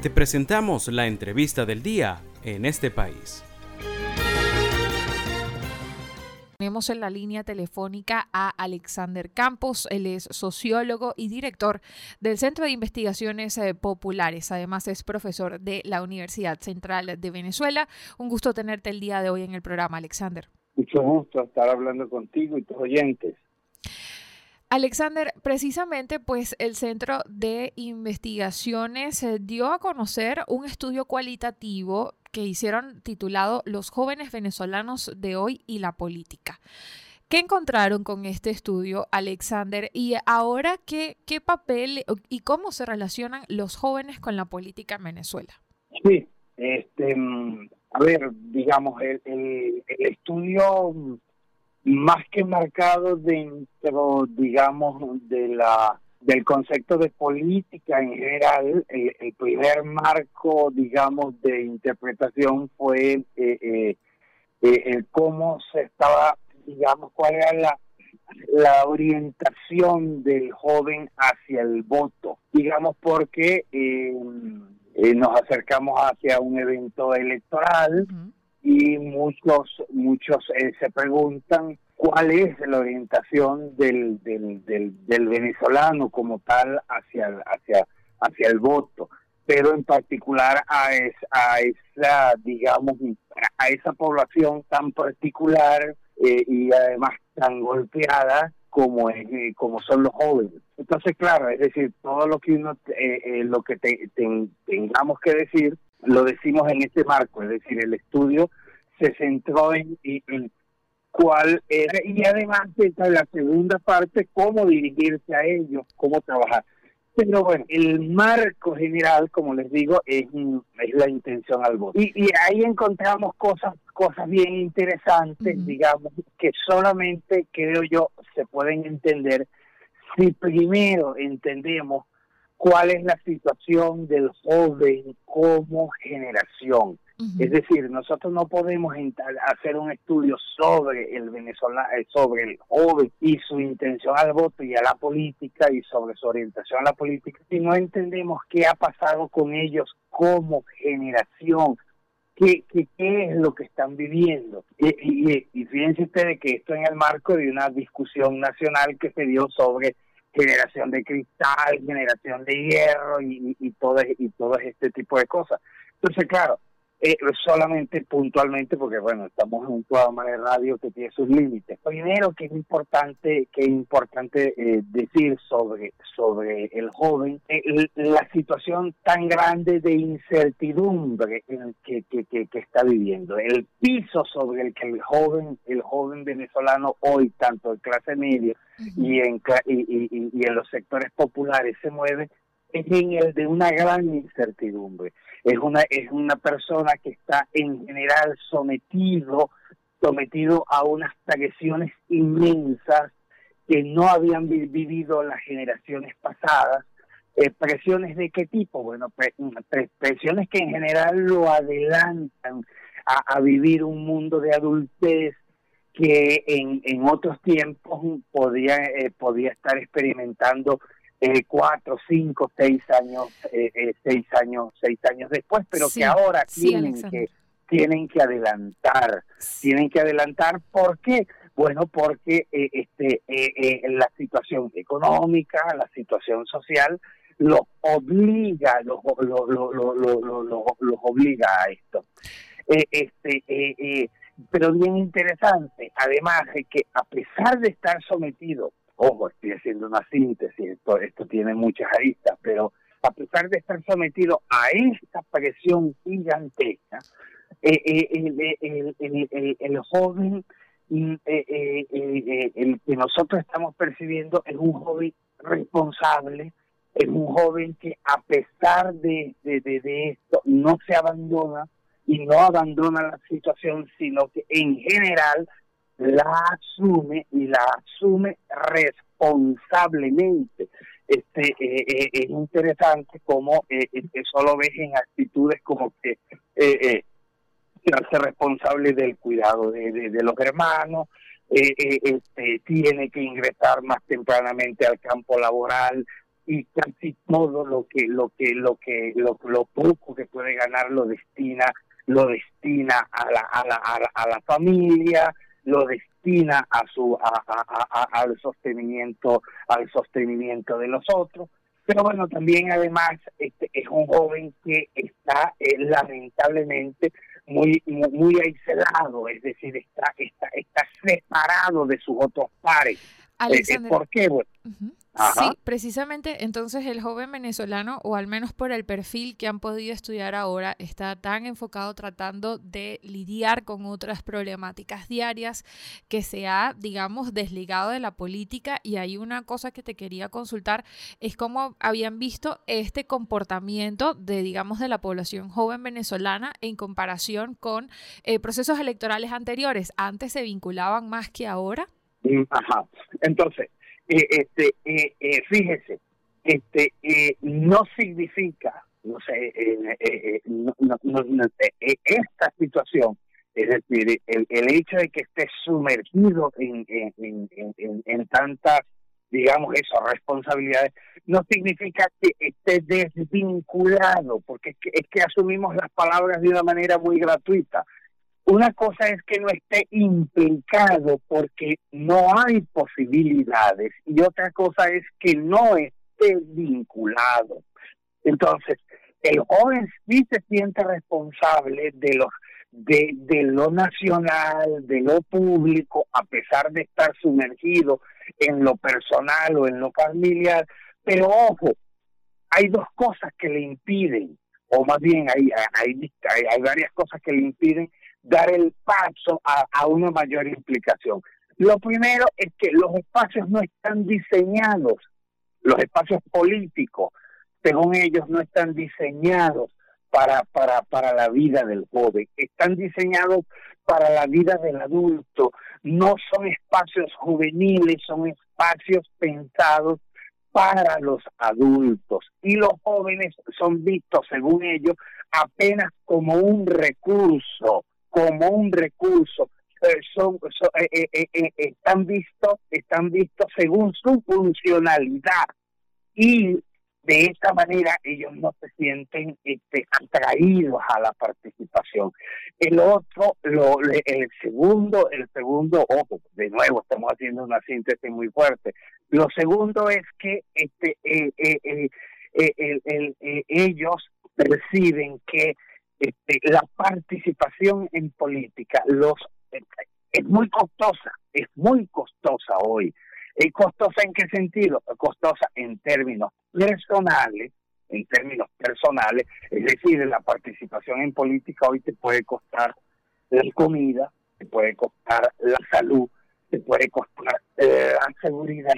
Te presentamos la entrevista del día en este país. Tenemos en la línea telefónica a Alexander Campos, él es sociólogo y director del Centro de Investigaciones eh, Populares. Además es profesor de la Universidad Central de Venezuela. Un gusto tenerte el día de hoy en el programa, Alexander. Mucho gusto estar hablando contigo y tus oyentes. Alexander, precisamente pues el Centro de Investigaciones eh, dio a conocer un estudio cualitativo que hicieron titulado Los jóvenes venezolanos de hoy y la política. ¿Qué encontraron con este estudio, Alexander? Y ahora, ¿qué, qué papel y cómo se relacionan los jóvenes con la política en Venezuela? Sí, este, mm, a ver, digamos, el, el, estudio más que marcado dentro, digamos, de la del concepto de política en general, el, primer marco, digamos, de interpretación fue eh, eh, eh, el cómo se estaba, digamos, cuál era la, la orientación del joven hacia el voto, digamos, porque nos acercamos hacia un evento electoral y muchos, muchos se preguntan cuál es la orientación del, del, del, venezolano como tal hacia, hacia, hacia el voto, pero en particular a, a esa, digamos, a esa población tan particular eh, y además tan golpeada como es, eh, como son los jóvenes. Entonces, claro, es decir, todo lo que uno, eh, lo que tengamos que decir, lo decimos en este marco, es decir, el estudio se centró en, en cuál era, y además esta la segunda parte, cómo dirigirse a ellos, cómo trabajar. Pero bueno, el marco general, como les digo, es, es la intención al voto. Y, y ahí encontramos cosas cosas bien interesantes, digamos, que solamente, creo yo, se pueden entender si primero entendemos cuál es la situación del joven como generación. Es decir, nosotros no podemos hacer un estudio sobre el venezolano, eh, sobre el joven y su intención al voto y a la política y sobre su orientación a la política si no entendemos qué ha pasado con ellos como generación, qué, qué, es lo que están viviendo. Y, y, fíjense ustedes que esto en el marco de una discusión nacional que se dio sobre generación de cristal, generación de hierro y, y, todo, y todo este tipo de cosas. Entonces, claro, eh, solamente puntualmente porque bueno estamos en un programa de radio que tiene sus límites. Primero que es importante que es importante eh, decir sobre sobre el joven eh, la situación tan grande de incertidumbre en que, que, que, está viviendo. El piso sobre el que el joven el joven venezolano hoy tanto en clase media y en y, y en los sectores populares se mueve es en el de una gran incertidumbre. Es una, es una persona que está en general sometido, sometido a unas presiones inmensas que no habían vivido las generaciones pasadas. Eh, ¿Presiones de qué tipo? Bueno, presiones que en general lo adelantan a, vivir un mundo de adultez que en, en otros tiempos podía, eh, podía estar experimentando eh, cuatro, cinco, seis años, eh, eh, seis años, seis años después, pero que ahora tienen que tienen que adelantar, tienen que adelantar, ¿por qué? Bueno, porque este la situación económica, la situación social los obliga, los, los, los, obliga a esto. este pero bien interesante, además de que a pesar de estar sometido Ojo, estoy haciendo una síntesis, esto, esto tiene muchas aristas, pero a pesar de estar sometido a esta presión gigantesca, eh, eh, el, el, joven, mm, eh, el que nosotros estamos percibiendo es un joven responsable, es un joven que a pesar de, de, de, esto no se abandona y no abandona la situación, sino que en general la asume y la asume responsablemente. Este eh, eh, es interesante como eh, eso lo ves en actitudes como que eh, hace responsable del cuidado de, de, los hermanos, este, tiene que ingresar más tempranamente al campo laboral, y casi todo lo que lo que lo que lo, poco que puede ganar lo destina lo destina a la a la, a la, familia lo destina a su a, al sostenimiento al sostenimiento de los otros. Pero bueno también además este es un joven que está eh, lamentablemente muy, muy aislado es decir está está está separado de sus otros pares. Eh, eh, ¿Por qué? Bueno, Sí, precisamente entonces el joven venezolano, o al menos por el perfil que han podido estudiar ahora, está tan enfocado tratando de lidiar con otras problemáticas diarias que se ha, digamos, desligado de la política. Y hay una cosa que te quería consultar, es cómo habían visto este comportamiento de, digamos, de la población joven venezolana en comparación con eh, procesos electorales anteriores. Antes se vinculaban más que ahora. Mm, ajá. Entonces, eh, este, eh, eh, fíjese, este, no significa, no sé, esta situación, es decir, el, el hecho de que esté sumergido en, en, en, en tantas digamos eso, responsabilidades, no significa que esté desvinculado, porque es que, es que asumimos las palabras de una manera muy gratuita. Una cosa es que no esté implicado porque no hay posibilidades y otra cosa es que no esté vinculado. Entonces, el joven sí se siente responsable de los de, lo nacional, de lo público, a pesar de estar sumergido en lo personal o en lo familiar. Pero ojo, hay dos cosas que le impiden, o más bien hay, hay, hay varias cosas que le impiden dar el paso a, una mayor implicación. Lo primero es que los espacios no están diseñados, los espacios políticos, según ellos, no están diseñados para, para, para la vida del joven, están diseñados para la vida del adulto, no son espacios juveniles, son espacios pensados para los adultos. Y los jóvenes son vistos, según ellos, apenas como un recurso como un recurso. Eh, son, eh, eh, están vistos están vistos según su funcionalidad y de esta manera ellos no se sienten este, atraídos a la participación. El otro, lo, el segundo, el segundo, ojo, de nuevo estamos haciendo una síntesis muy fuerte. Lo segundo es que este, ellos perciben que este, la participación en política los es muy costosa, es muy costosa hoy. ¿Y costosa en qué sentido? Costosa en términos personales, en términos personales, es decir, la participación en política hoy te puede costar la comida, te puede costar la salud, te puede costar eh, la seguridad,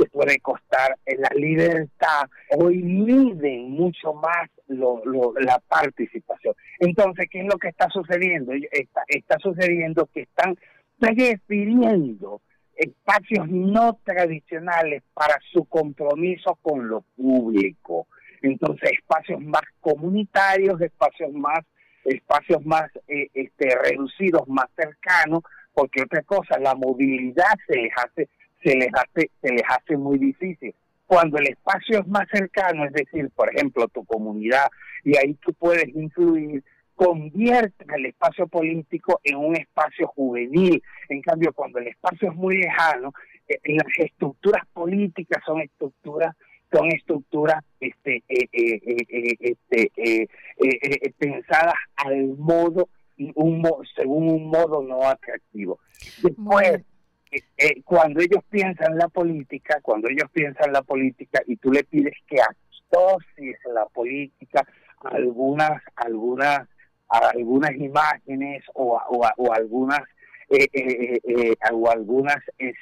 te puede costar la libertad. Hoy miden mucho más lo, la participación. Entonces, ¿qué es lo que está sucediendo? Está, está sucediendo que están prefiriendo espacios no tradicionales para su compromiso con lo público. Entonces, espacios más comunitarios, espacios más espacios más eh, este, reducidos, más cercanos, porque otra cosa, la movilidad se les hace se les hace se les hace muy difícil. Cuando el espacio es más cercano, es decir, por ejemplo, tu comunidad, y ahí tú puedes influir, convierte el espacio político en un espacio juvenil. En cambio, cuando el espacio es muy lejano, eh, las estructuras políticas son estructuras son estructuras este, eh, eh, este, pensadas al modo un, según un modo no atractivo. Después, eh, cuando ellos piensan la política, cuando ellos piensan la política y tú le pides que asocies la política a algunas, algunas, algunas imágenes o, o, algunas eh, eh, o algunas es,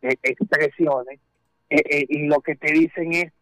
expresiones, y lo que te dicen es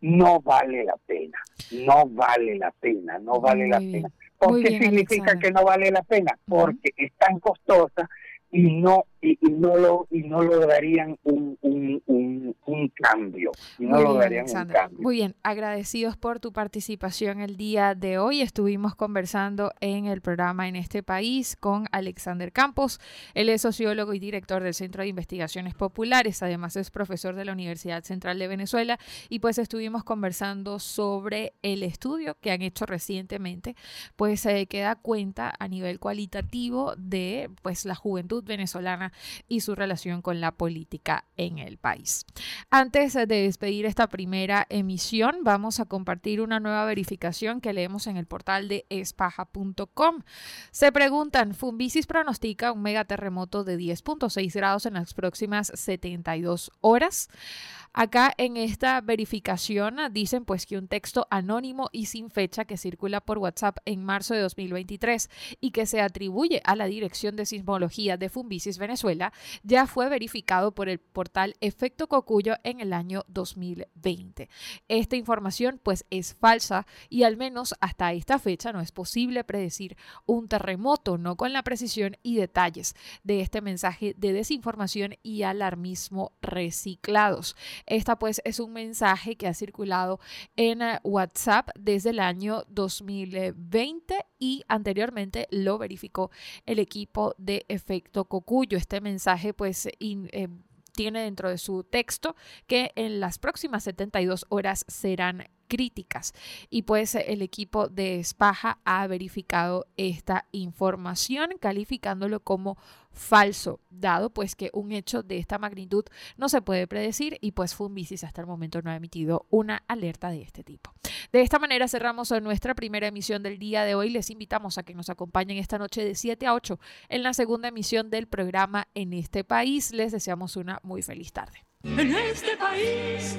no vale la pena, no vale la pena, no vale la pena. ¿Por qué significa que no vale la pena? Porque es tan costosa y no y, no lo y no lograrían un, un, un, cambio. No lograrían un cambio. Muy bien agradecidos por tu participación el día de hoy. Estuvimos conversando en el programa en este país con Alexander Campos. Él es sociólogo y director del Centro de Investigaciones Populares. Además es profesor de la Universidad Central de Venezuela. Y pues estuvimos conversando sobre el estudio que han hecho recientemente pues se queda cuenta a nivel cualitativo de pues la juventud venezolana y su relación con la política en el país. Antes de despedir esta primera emisión, vamos a compartir una nueva verificación que leemos en el portal de espaja.com. Se preguntan, Fumbisis pronostica un megaterremoto de 10.6 grados en las próximas 72 horas. Acá en esta verificación dicen pues que un texto anónimo y sin fecha que circula por WhatsApp en marzo de 2023 y que se atribuye a la Dirección de Sismología de Fumbisis Venezuela ya fue verificado por el portal Efecto Cocuyo en el año 2020. Esta información pues es falsa y al menos hasta esta fecha no es posible predecir un terremoto, no con la precisión y detalles de este mensaje de desinformación y alarmismo reciclados. Esta pues es un mensaje que ha circulado en eh, WhatsApp desde el año 2020 y anteriormente lo verificó el equipo de Efecto Cocuyo. Este mensaje pues eh, tiene dentro de su texto que en las próximas 72 horas serán críticas. Y pues el equipo de Spaja ha verificado esta información calificándolo como falso, dado pues que un hecho de esta magnitud no se puede predecir y pues Fumbisis hasta el momento no ha emitido una alerta de este tipo. De esta manera cerramos nuestra primera emisión del día de hoy. Les invitamos a que nos acompañen esta noche de 7 a 8 en la segunda emisión del programa En este país. Les deseamos una muy feliz tarde. En este país.